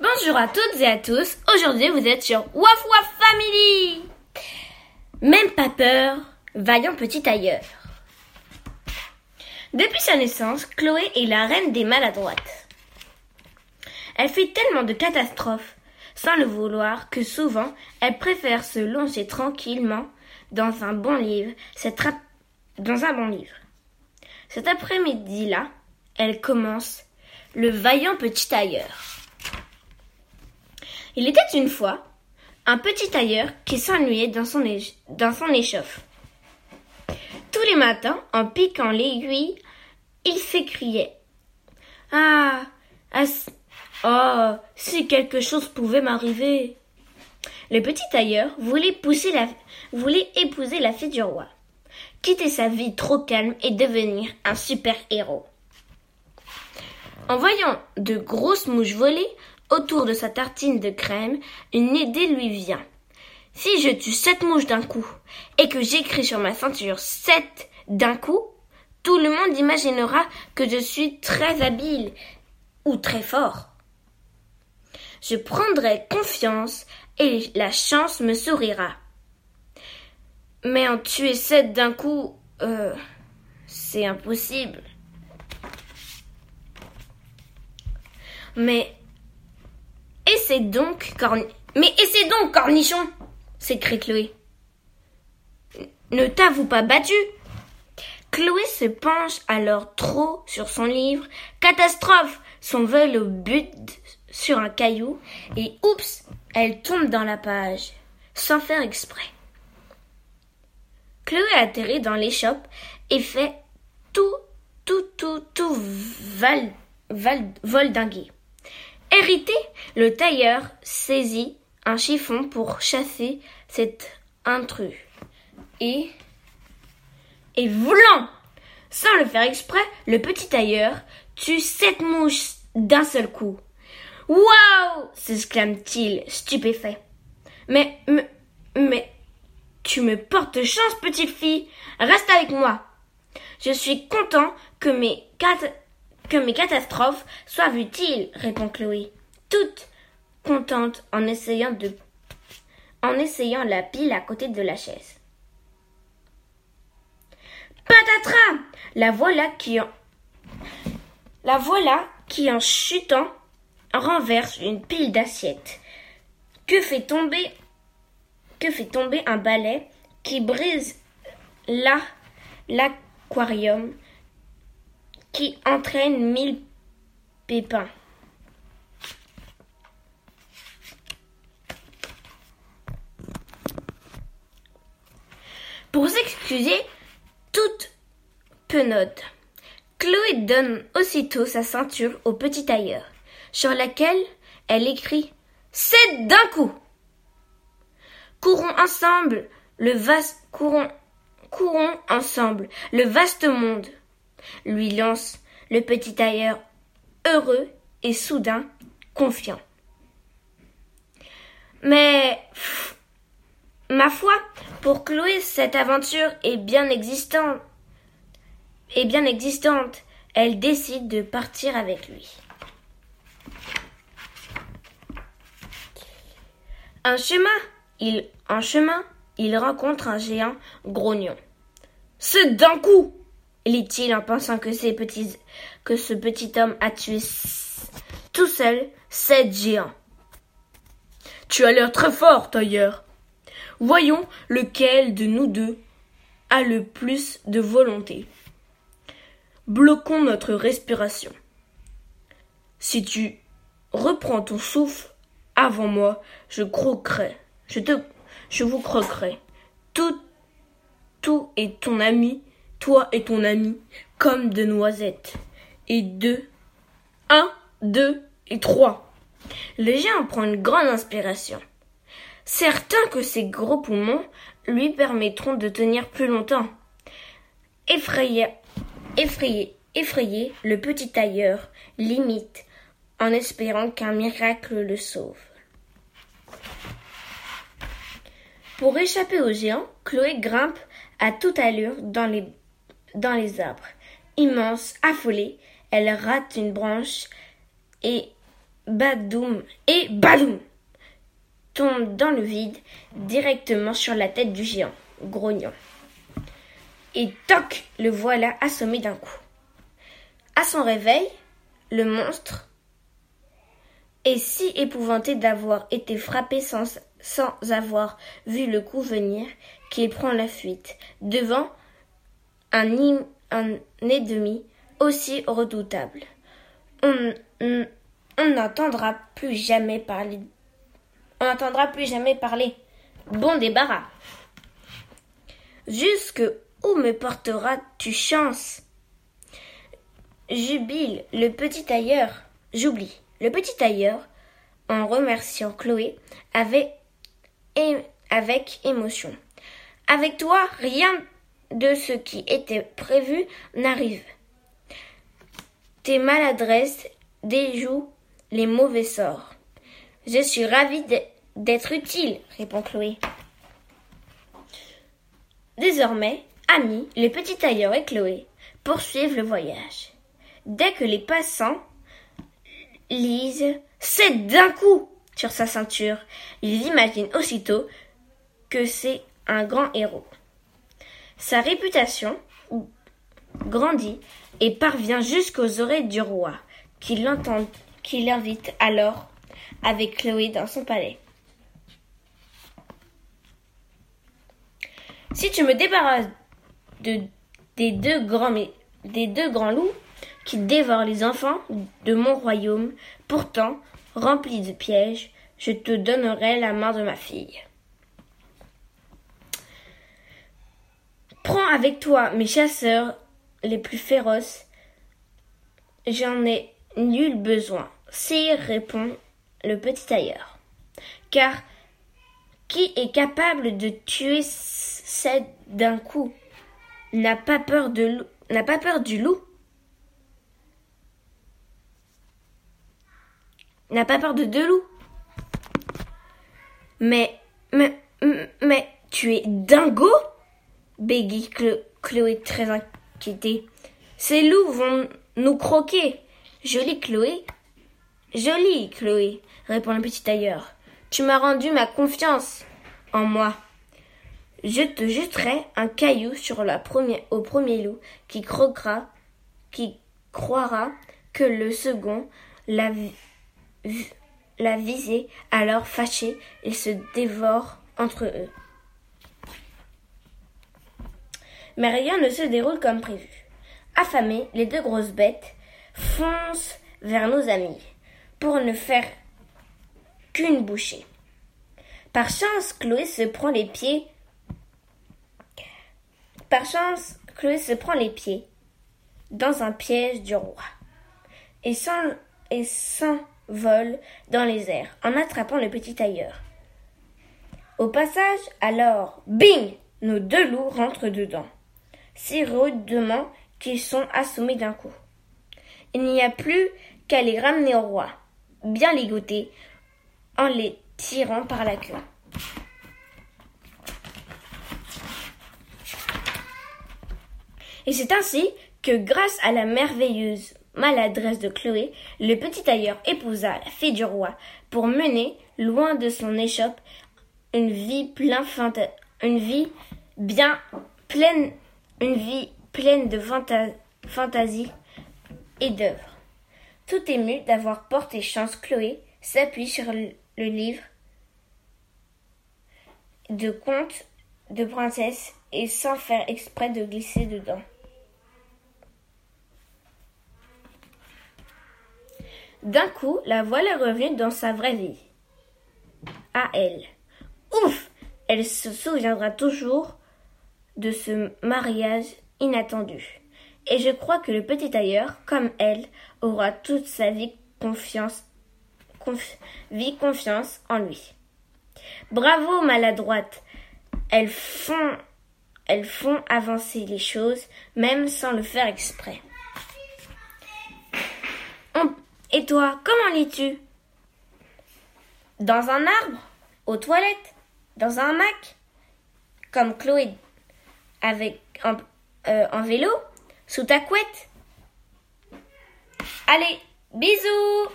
Bonjour à toutes et à tous. Aujourd'hui, vous êtes sur Waf Family. Même pas peur, vaillant petit tailleur. Depuis sa naissance, Chloé est la reine des maladroites. Elle fait tellement de catastrophes, sans le vouloir, que souvent, elle préfère se longer tranquillement dans un bon livre, dans un bon livre. Cet après-midi-là, elle commence le vaillant petit tailleur. Il était une fois un petit tailleur qui s'ennuyait dans son, échoffe. Tous les matins, en piquant l'aiguille, il s'écriait Ah, oh, si quelque chose pouvait m'arriver. Le petit tailleur voulait, voulait épouser la fille du roi, quitter sa vie trop calme et devenir un super héros. En voyant de grosses mouches voler, autour de sa tartine de crème, une idée lui vient. Si je tue sept mouches d'un coup et que j'écris sur ma ceinture sept d'un coup, tout le monde imaginera que je suis très habile ou très fort. Je prendrai confiance et la chance me sourira. Mais en tuer sept d'un coup, euh, c'est impossible. Mais donc. Mais essaie donc, cornichon s'écrie Chloé. Ne t'avoue pas battu Chloé se penche alors trop sur son livre. Catastrophe Son vol au but sur un caillou et oups Elle tombe dans la page, sans faire exprès. Chloé atterrit dans l'échoppe et fait tout, tout, tout, tout val, val, vol dingué. Hérité, le tailleur saisit un chiffon pour chasser cet intrus. Et. Et voulant Sans le faire exprès, le petit tailleur tue sept mouches d'un seul coup. Waouh s'exclame-t-il, stupéfait. Mais, mais, mais, tu me portes chance, petite fille. Reste avec moi. Je suis content que mes quatre que mes catastrophes soient utiles, répond Chloé, toute contente en essayant de en essayant la pile à côté de la chaise. Patatras La voilà qui en la voilà qui en chutant renverse une pile d'assiettes. Que fait tomber que fait tomber un balai qui brise là l'aquarium qui entraîne mille pépins. Pour s'excuser, toute penote, Chloé donne aussitôt sa ceinture au petit tailleur, sur laquelle elle écrit C'est d'un coup. Courons ensemble le vaste courons, courons ensemble le vaste monde lui lance le petit tailleur heureux et soudain confiant. Mais ma foi, pour Chloé, cette aventure est bien existante. Est bien existante. Elle décide de partir avec lui. Un chemin, il, en chemin, il rencontre un géant grognon. C'est d'un coup lit-il en pensant que, ce petit homme a tué tout seul sept géants. Tu as l'air très fort, tailleur. Voyons lequel de nous deux a le plus de volonté. Bloquons notre respiration. Si tu reprends ton souffle avant moi, je croquerai. Je te, je vous croquerai. Tout, tout est ton ami toi et ton ami, comme de noisettes. Et deux. Un, deux et trois. Le géant prend une grande inspiration. Certain que ses gros poumons lui permettront de tenir plus longtemps. Effrayé, effrayé, effrayé, le petit tailleur limite en espérant qu'un miracle le sauve. Pour échapper au géant, Chloé grimpe à toute allure dans les dans les arbres. Immense, affolée, elle rate une branche et badoum et baloum tombe dans le vide directement sur la tête du géant, grognon. Et toc, le voilà assommé d'un coup. À son réveil, le monstre est si épouvanté d'avoir été frappé sans, sans avoir vu le coup venir qu'il prend la fuite devant un, un ennemi aussi redoutable. On n'entendra plus jamais parler. On n'entendra plus jamais parler. Bon débarras. Jusque où me porteras-tu chance? Jubile le petit tailleur. J'oublie. Le petit tailleur, en remerciant Chloé, avait avec émotion. Avec toi, rien de ce qui était prévu n'arrive. Tes maladresses déjouent les mauvais sorts. Je suis ravie d'être utile, répond Chloé. Désormais, Ami, le petit tailleur et Chloé poursuivent le voyage. Dès que les passants lisent c'est d'un coup sur sa ceinture, ils imaginent aussitôt que c'est un grand héros. Sa réputation grandit et parvient jusqu'aux oreilles du roi, qui l'invite alors avec Chloé dans son palais. Si tu me débarrasses de, des, deux grands, loups qui dévorent les enfants de mon royaume, pourtant remplis de pièges, je te donnerai la main de ma fille. Avec toi mes chasseurs les plus féroces. J'en ai nul besoin. Sire, répond le petit tailleur. Car qui est capable de tuer cette d'un coup n'a pas peur de n'a pas peur du loup N'a pas peur de deux loups Mais mais mais tu es dingo? Bégit Chloé très inquiétée. Ces loups vont nous croquer. Jolie Chloé. Jolie Chloé, répond le petit tailleur. Tu m'as rendu ma confiance en moi. Je te jeterai un caillou sur la première, au premier loup qui croquera, qui croira que le second l'a, l'a visé. Alors fâchés, ils se dévorent entre eux. Mais rien ne se déroule comme prévu. Affamés, les deux grosses bêtes foncent vers nos amis pour ne faire qu'une bouchée. Par chance, Chloé se prend les pieds. Par chance, Chloé se prend les pieds dans un piège du roi et s'envole dans les airs en attrapant le petit tailleur. Au passage, alors, bing Nos deux loups rentrent dedans si rudement qu'ils sont assommés d'un coup. Il n'y a plus qu'à les ramener au roi, bien ligotés, en les tirant par la queue. Et c'est ainsi que, grâce à la merveilleuse maladresse de Chloé, le petit tailleur épousa la fille du roi pour mener, loin de son échoppe, une vie plein une vie bien pleine une vie pleine de fantaisie et d'œuvres. Tout ému d'avoir porté chance, Chloé s'appuie sur le livre de contes de princesse et sans faire exprès de glisser dedans. D'un coup, la voilà revenue dans sa vraie vie. À elle. Ouf Elle se souviendra toujours de ce mariage inattendu. Et je crois que le petit tailleur, comme elle, aura toute sa vie confiance, confiance en lui. Bravo, maladroite. Elles font, elles font avancer les choses, même sans le faire exprès. Et toi, comment lis-tu? Dans un arbre? Aux toilettes? Dans un hamac? Comme Chloé avec en, euh, en vélo sous ta couette. Allez, bisous